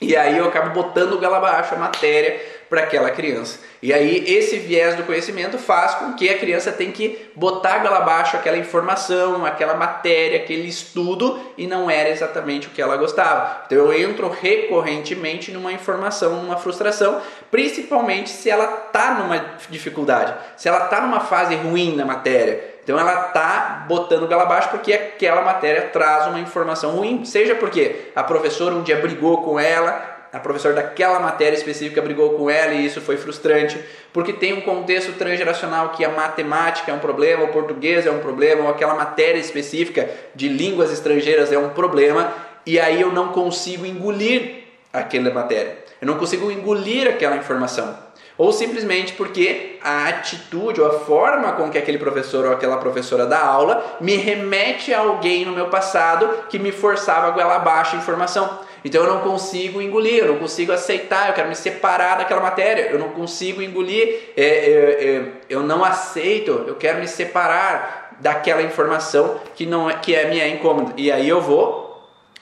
E aí eu acabo botando o galo abaixo a matéria para aquela criança. E aí esse viés do conhecimento faz com que a criança tenha que botar galo abaixo aquela informação, aquela matéria, aquele estudo e não era exatamente o que ela gostava. Então eu entro recorrentemente numa informação, numa frustração, principalmente se ela está numa dificuldade, se ela está numa fase ruim na matéria. Então ela está botando galo abaixo porque aquela matéria traz uma informação ruim, seja porque a professora um dia brigou com ela, a professora daquela matéria específica brigou com ela e isso foi frustrante, porque tem um contexto transgeracional que a matemática é um problema, o português é um problema, ou aquela matéria específica de línguas estrangeiras é um problema, e aí eu não consigo engolir aquela matéria, eu não consigo engolir aquela informação. Ou simplesmente porque a atitude ou a forma com que aquele professor ou aquela professora dá aula me remete a alguém no meu passado que me forçava a goela abaixo a informação. Então eu não consigo engolir, eu não consigo aceitar, eu quero me separar daquela matéria, eu não consigo engolir, é, é, é, eu não aceito, eu quero me separar daquela informação que não é, que é minha incômoda. E aí eu vou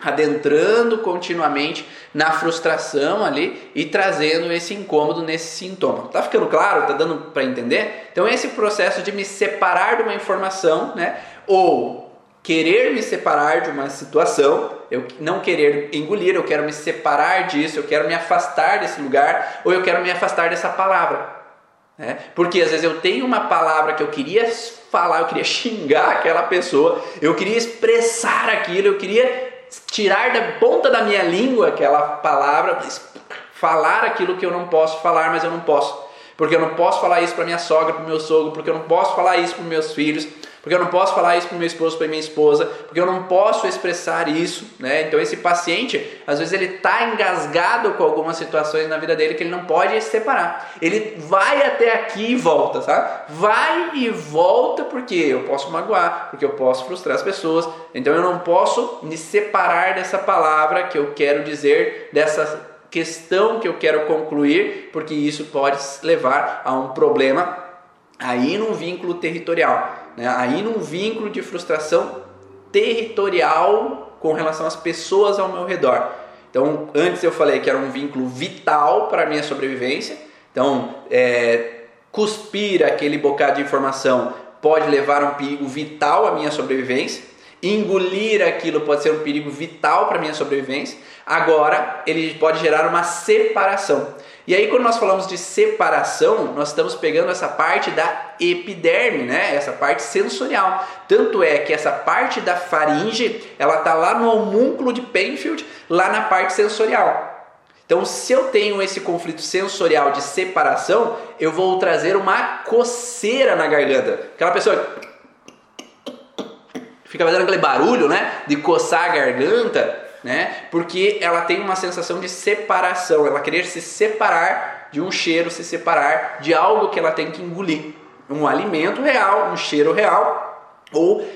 adentrando continuamente na frustração ali e trazendo esse incômodo nesse sintoma. Tá ficando claro? Tá dando para entender? Então esse processo de me separar de uma informação, né? Ou querer me separar de uma situação, eu não querer engolir, eu quero me separar disso, eu quero me afastar desse lugar, ou eu quero me afastar dessa palavra. Né? Porque às vezes eu tenho uma palavra que eu queria falar, eu queria xingar aquela pessoa, eu queria expressar aquilo, eu queria tirar da ponta da minha língua aquela palavra, falar aquilo que eu não posso falar, mas eu não posso. Porque eu não posso falar isso para minha sogra, para o meu sogro, porque eu não posso falar isso para meus filhos, porque eu não posso falar isso para meu esposo, para minha esposa, porque eu não posso expressar isso, né? Então esse paciente, às vezes ele está engasgado com algumas situações na vida dele que ele não pode se separar. Ele vai até aqui e volta, sabe? Vai e volta porque eu posso magoar, porque eu posso frustrar as pessoas. Então eu não posso me separar dessa palavra que eu quero dizer, dessa questão que eu quero concluir, porque isso pode levar a um problema aí num vínculo territorial né? aí num vínculo de frustração territorial com relação às pessoas ao meu redor. Então, antes eu falei que era um vínculo vital para a minha sobrevivência. Então, é, cuspir aquele bocado de informação pode levar um perigo vital à minha sobrevivência. Engolir aquilo pode ser um perigo vital para minha sobrevivência. Agora, ele pode gerar uma separação. E aí, quando nós falamos de separação, nós estamos pegando essa parte da epiderme, né? Essa parte sensorial. Tanto é que essa parte da faringe, ela está lá no homúnculo de Penfield, lá na parte sensorial. Então, se eu tenho esse conflito sensorial de separação, eu vou trazer uma coceira na garganta. Aquela pessoa fica fazendo aquele barulho, né? De coçar a garganta né? Porque ela tem uma sensação de separação, ela querer se separar de um cheiro, se separar de algo que ela tem que engolir, um alimento real, um cheiro real, ou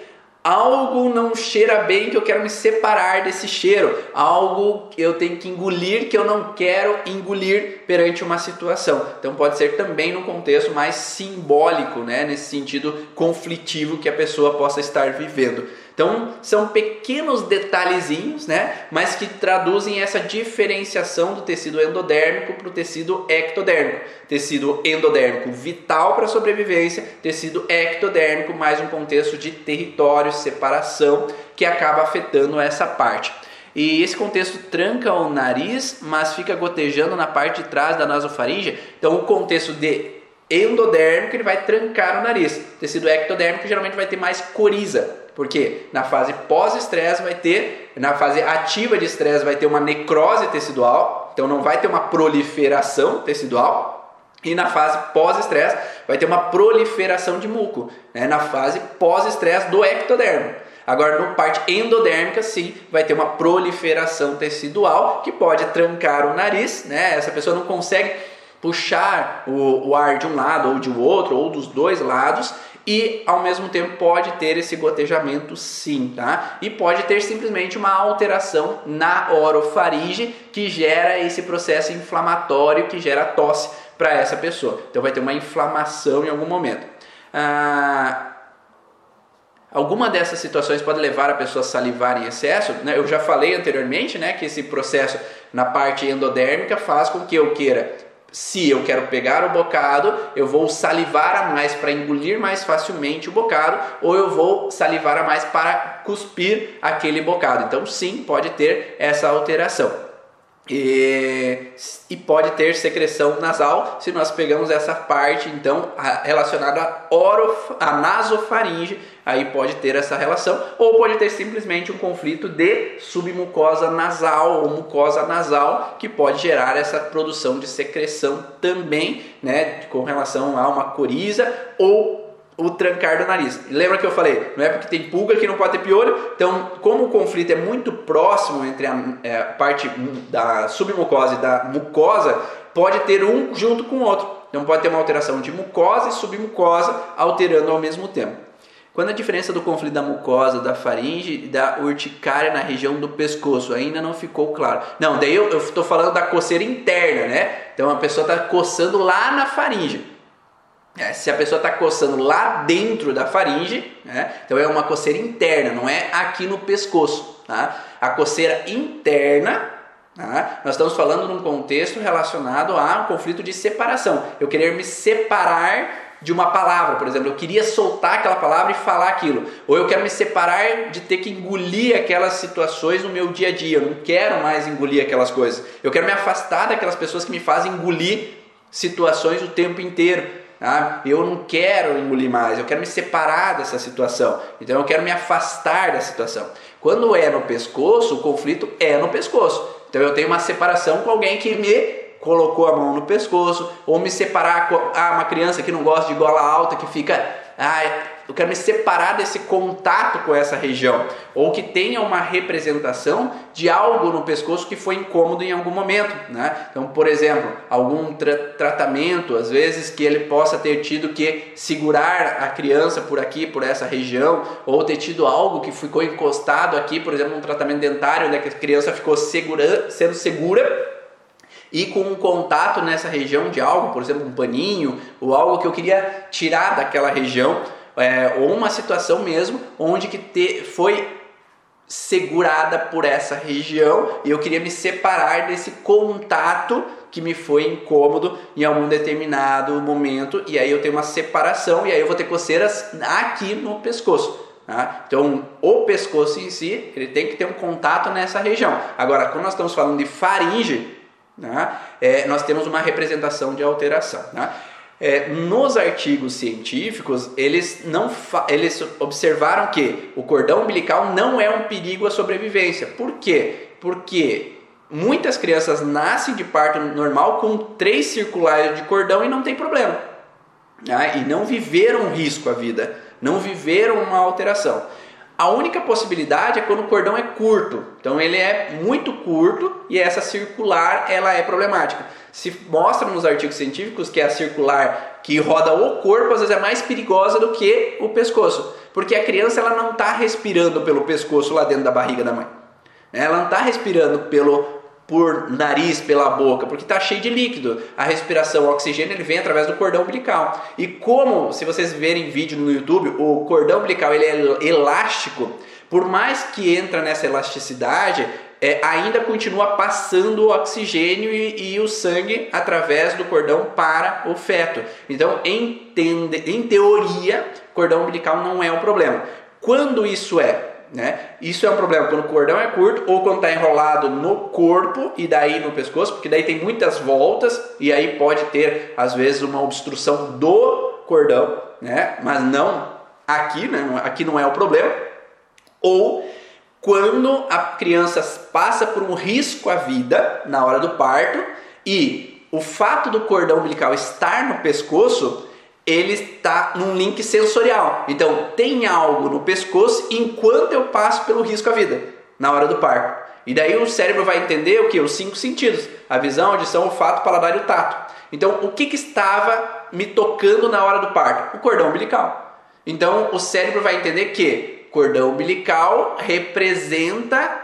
algo não cheira bem que eu quero me separar desse cheiro, algo que eu tenho que engolir que eu não quero engolir perante uma situação. Então pode ser também no contexto mais simbólico, né, nesse sentido conflitivo que a pessoa possa estar vivendo. Então, são pequenos detalhezinhos, né? Mas que traduzem essa diferenciação do tecido endodérmico para o tecido ectodérmico. Tecido endodérmico vital para a sobrevivência, tecido ectodérmico mais um contexto de território, separação, que acaba afetando essa parte. E esse contexto tranca o nariz, mas fica gotejando na parte de trás da nasofaringe. Então, o contexto de endodérmico ele vai trancar o nariz. Tecido ectodérmico geralmente vai ter mais coriza. Porque na fase pós-estresse vai ter, na fase ativa de estresse vai ter uma necrose tecidual, então não vai ter uma proliferação tecidual. E na fase pós-estresse vai ter uma proliferação de muco, né? na fase pós-estresse do ectodermo. Agora, no parte endodérmica, sim, vai ter uma proliferação tecidual que pode trancar o nariz, né? Essa pessoa não consegue puxar o, o ar de um lado ou de outro, ou dos dois lados, e ao mesmo tempo pode ter esse gotejamento sim, tá? E pode ter simplesmente uma alteração na orofaringe que gera esse processo inflamatório que gera tosse para essa pessoa. Então vai ter uma inflamação em algum momento. Ah, Alguma dessas situações pode levar a pessoa a salivar em excesso. Né? Eu já falei anteriormente né, que esse processo na parte endodérmica faz com que eu queira se eu quero pegar o bocado, eu vou salivar a mais para engolir mais facilmente o bocado, ou eu vou salivar a mais para cuspir aquele bocado. Então, sim, pode ter essa alteração. E, e, pode ter secreção nasal se nós pegamos essa parte então relacionada à, orof, à nasofaringe, aí pode ter essa relação, ou pode ter simplesmente um conflito de submucosa nasal ou mucosa nasal que pode gerar essa produção de secreção também, né, com relação a uma coriza ou o trancar do nariz. Lembra que eu falei, não é porque tem pulga que não pode ter piolho? Então, como o conflito é muito próximo entre a, é, parte da submucosa e da mucosa, pode ter um junto com o outro. Então, pode ter uma alteração de mucosa e submucosa alterando ao mesmo tempo. Quando a diferença do conflito da mucosa, da faringe e da urticária na região do pescoço ainda não ficou claro. Não, daí eu estou falando da coceira interna, né? Então a pessoa está coçando lá na faringe. É, se a pessoa está coçando lá dentro da faringe, né, então é uma coceira interna, não é aqui no pescoço. Tá? A coceira interna, tá? nós estamos falando num contexto relacionado a um conflito de separação. Eu querer me separar de uma palavra, por exemplo, eu queria soltar aquela palavra e falar aquilo, ou eu quero me separar de ter que engolir aquelas situações no meu dia a dia, eu não quero mais engolir aquelas coisas, eu quero me afastar daquelas pessoas que me fazem engolir situações o tempo inteiro. Ah, eu não quero engolir mais, eu quero me separar dessa situação. Então eu quero me afastar da situação. Quando é no pescoço, o conflito é no pescoço. Então eu tenho uma separação com alguém que me colocou a mão no pescoço, ou me separar com ah, uma criança que não gosta de gola alta, que fica ah, eu quero me separar desse contato com essa região, ou que tenha uma representação de algo no pescoço que foi incômodo em algum momento, né? Então, por exemplo, algum tra tratamento, às vezes que ele possa ter tido que segurar a criança por aqui, por essa região, ou ter tido algo que ficou encostado aqui, por exemplo, um tratamento dentário, onde a criança ficou segura, sendo segura e com um contato nessa região de algo, por exemplo, um paninho ou algo que eu queria tirar daquela região, é, ou uma situação mesmo onde que te, foi segurada por essa região e eu queria me separar desse contato que me foi incômodo em algum determinado momento e aí eu tenho uma separação e aí eu vou ter coceiras aqui no pescoço. Tá? Então, o pescoço em si, ele tem que ter um contato nessa região. Agora, quando nós estamos falando de faringe, né? É, nós temos uma representação de alteração. Né? É, nos artigos científicos, eles, não eles observaram que o cordão umbilical não é um perigo à sobrevivência. Por quê? Porque muitas crianças nascem de parto normal com três circulares de cordão e não tem problema. Né? E não viveram risco à vida, não viveram uma alteração. A única possibilidade é quando o cordão é curto. Então ele é muito curto e essa circular ela é problemática. Se mostra nos artigos científicos que a circular que roda o corpo às vezes é mais perigosa do que o pescoço, porque a criança ela não está respirando pelo pescoço lá dentro da barriga da mãe. Ela não está respirando pelo por nariz, pela boca, porque está cheio de líquido. A respiração, o oxigênio, ele vem através do cordão umbilical. E como, se vocês verem vídeo no YouTube, o cordão umbilical ele é elástico, por mais que entra nessa elasticidade, é, ainda continua passando o oxigênio e, e, o sangue através do cordão para o feto. Então, em, tende, em teoria, cordão umbilical não é um problema. Quando isso é? Né? Isso é um problema quando o cordão é curto ou quando está enrolado no corpo e daí no pescoço, porque daí tem muitas voltas e aí pode ter às vezes uma obstrução do cordão, né? Mas não aqui, né? Aqui não é o problema. Ou quando a criança passa por um risco à vida na hora do parto e o fato do cordão umbilical estar no pescoço, ele está num link sensorial. Então, tem algo no pescoço enquanto eu passo pelo risco à vida na hora do parto. E daí o cérebro vai entender o que? Os cinco sentidos: a visão, a audição, o olfato, o paladar e o tato. Então, o que, que estava me tocando na hora do parto? O cordão umbilical. Então, o cérebro vai entender que cordão umbilical representa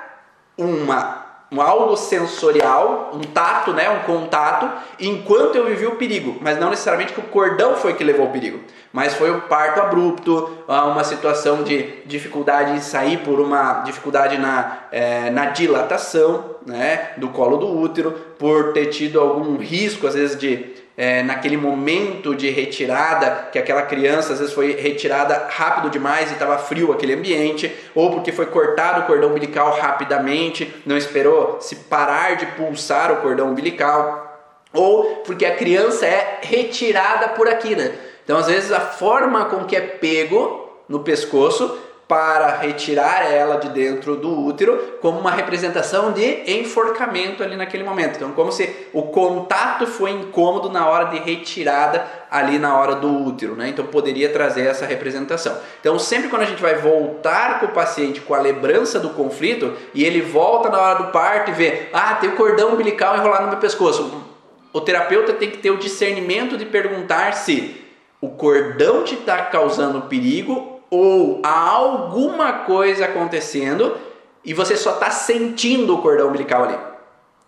uma um algo sensorial, um tato, né, um contato, enquanto eu vivi o perigo, mas não necessariamente que o cordão foi que levou o perigo, mas foi o parto abrupto, uma situação de dificuldade em sair por uma dificuldade na, é, na dilatação né, do colo do útero, por ter tido algum risco, às vezes, de é, naquele momento de retirada, que aquela criança às vezes foi retirada rápido demais e estava frio aquele ambiente, ou porque foi cortado o cordão umbilical rapidamente, não esperou se parar de pulsar o cordão umbilical, ou porque a criança é retirada por aqui, né? Então, às vezes, a forma com que é pego no pescoço para retirar ela de dentro do útero como uma representação de enforcamento ali naquele momento. Então, como se o contato foi incômodo na hora de retirada ali na hora do útero, né? Então poderia trazer essa representação. Então, sempre quando a gente vai voltar com o paciente com a lembrança do conflito e ele volta na hora do parto e vê, ah, tem o cordão umbilical enrolado no meu pescoço. O terapeuta tem que ter o discernimento de perguntar se o cordão te está causando perigo ou há alguma coisa acontecendo e você só está sentindo o cordão umbilical ali.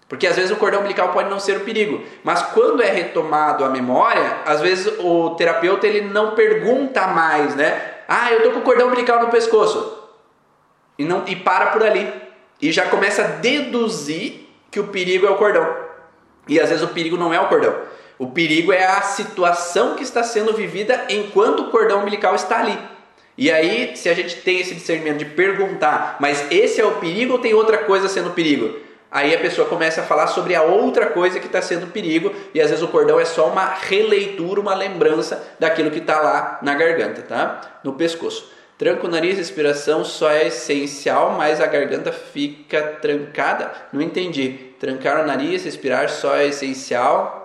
Porque às vezes o cordão umbilical pode não ser o perigo, mas quando é retomado a memória, às vezes o terapeuta ele não pergunta mais, né? Ah, eu tô com o cordão umbilical no pescoço. E não e para por ali. E já começa a deduzir que o perigo é o cordão. E às vezes o perigo não é o cordão. O perigo é a situação que está sendo vivida enquanto o cordão umbilical está ali. E aí, se a gente tem esse discernimento de perguntar, mas esse é o perigo ou tem outra coisa sendo perigo? Aí a pessoa começa a falar sobre a outra coisa que está sendo perigo e às vezes o cordão é só uma releitura, uma lembrança daquilo que está lá na garganta, tá? No pescoço. Tranca o nariz, respiração só é essencial, mas a garganta fica trancada. Não entendi. Trancar o nariz, respirar só é essencial,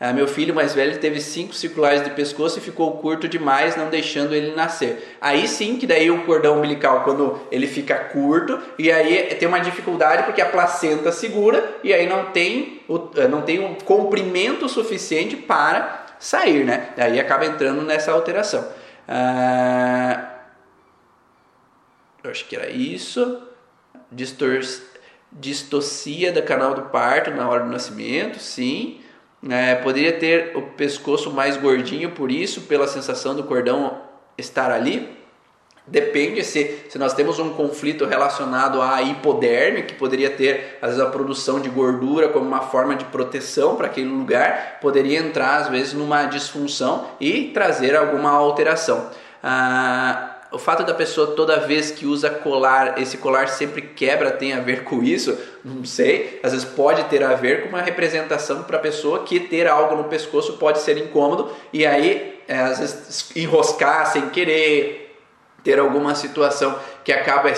ah, meu filho mais velho teve cinco circulares de pescoço e ficou curto demais, não deixando ele nascer. Aí sim que daí o cordão umbilical, quando ele fica curto, e aí tem uma dificuldade porque a placenta segura e aí não tem o, eh, não tem um comprimento suficiente para sair, né? Daí acaba entrando nessa alteração. Ah, eu acho que era isso. Distor distocia do canal do parto na hora do nascimento, sim. É, poderia ter o pescoço mais gordinho por isso, pela sensação do cordão estar ali. Depende se, se nós temos um conflito relacionado à hipoderme, que poderia ter às vezes a produção de gordura como uma forma de proteção para aquele lugar, poderia entrar às vezes numa disfunção e trazer alguma alteração. Ah, o fato da pessoa toda vez que usa colar, esse colar sempre quebra, tem a ver com isso? Não sei. Às vezes pode ter a ver com uma representação para a pessoa que ter algo no pescoço pode ser incômodo e aí é, às vezes enroscar sem querer, ter alguma situação que acaba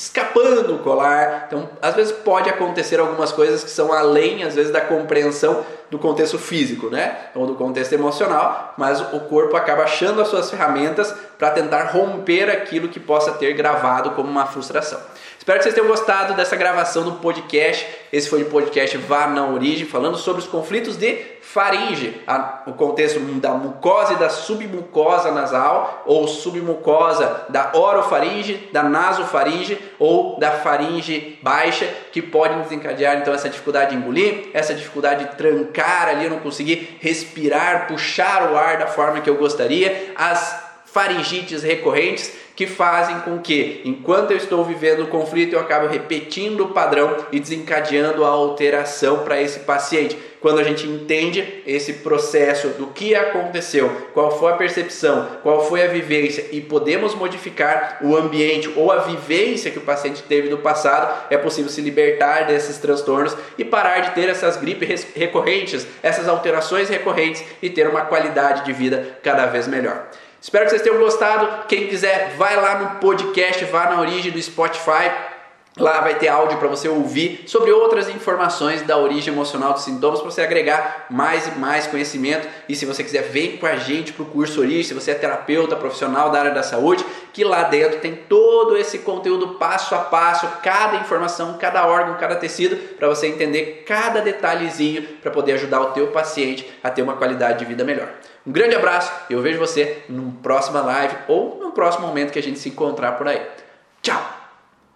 escapando o colar. Então, às vezes pode acontecer algumas coisas que são além, às vezes, da compreensão do contexto físico, né? Ou do contexto emocional, mas o corpo acaba achando as suas ferramentas para tentar romper aquilo que possa ter gravado como uma frustração. Espero que vocês tenham gostado dessa gravação do podcast. Esse foi o podcast Vá na Origem, falando sobre os conflitos de faringe, a, o contexto da mucosa e da submucosa nasal, ou submucosa da orofaringe, da nasofaringe ou da faringe baixa, que podem desencadear então essa dificuldade de engolir, essa dificuldade de trancar ali, eu não conseguir respirar, puxar o ar da forma que eu gostaria, as faringites recorrentes que fazem com que, enquanto eu estou vivendo o conflito, eu acabo repetindo o padrão e desencadeando a alteração para esse paciente. Quando a gente entende esse processo do que aconteceu, qual foi a percepção, qual foi a vivência e podemos modificar o ambiente ou a vivência que o paciente teve no passado, é possível se libertar desses transtornos e parar de ter essas gripes recorrentes, essas alterações recorrentes e ter uma qualidade de vida cada vez melhor. Espero que vocês tenham gostado. Quem quiser, vai lá no podcast, vá na origem do Spotify. Lá vai ter áudio para você ouvir sobre outras informações da origem emocional dos sintomas para você agregar mais e mais conhecimento. E se você quiser, vem com a gente para o curso Origem. Se você é terapeuta profissional da área da saúde, que lá dentro tem todo esse conteúdo passo a passo, cada informação, cada órgão, cada tecido, para você entender cada detalhezinho para poder ajudar o teu paciente a ter uma qualidade de vida melhor. Um grande abraço e eu vejo você numa próxima live ou no próximo momento que a gente se encontrar por aí. Tchau!